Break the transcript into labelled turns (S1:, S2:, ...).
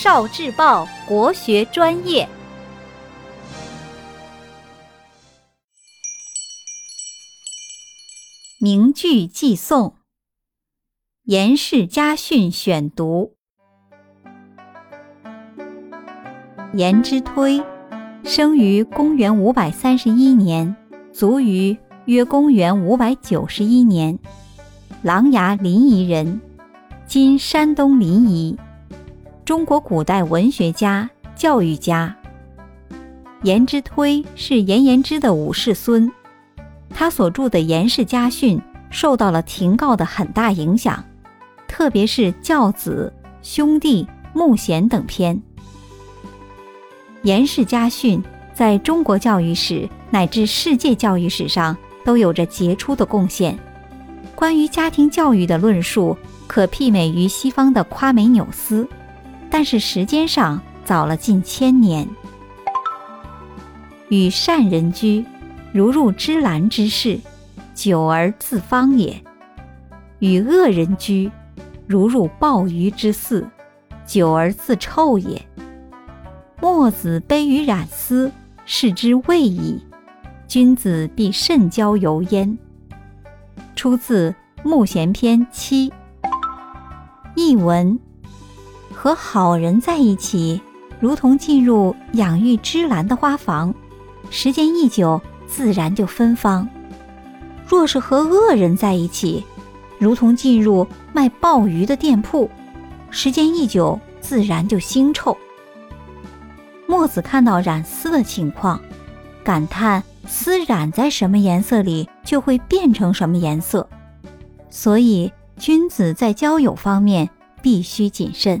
S1: 少智报国学专业，名句寄诵，《颜氏家训》选读。颜之推，生于公元五百三十一年，卒于约公元五百九十一年，琅琊临沂人，今山东临沂。中国古代文学家、教育家。颜之推是颜延之的五世孙，他所著的《颜氏家训》受到了廷诰的很大影响，特别是教子、兄弟、慕贤等篇。《颜氏家训》在中国教育史乃至世界教育史上都有着杰出的贡献。关于家庭教育的论述，可媲美于西方的夸美纽斯。但是时间上早了近千年。与善人居，如入芝兰之室，久而自芳也；与恶人居，如入鲍鱼之肆，久而自臭也。墨子悲于染丝，是之谓矣。君子必慎交游焉。出自《慕贤篇》七。译文。和好人在一起，如同进入养育芝兰的花房，时间一久，自然就芬芳；若是和恶人在一起，如同进入卖鲍鱼的店铺，时间一久，自然就腥臭。墨子看到染丝的情况，感叹丝染在什么颜色里，就会变成什么颜色，所以君子在交友方面必须谨慎。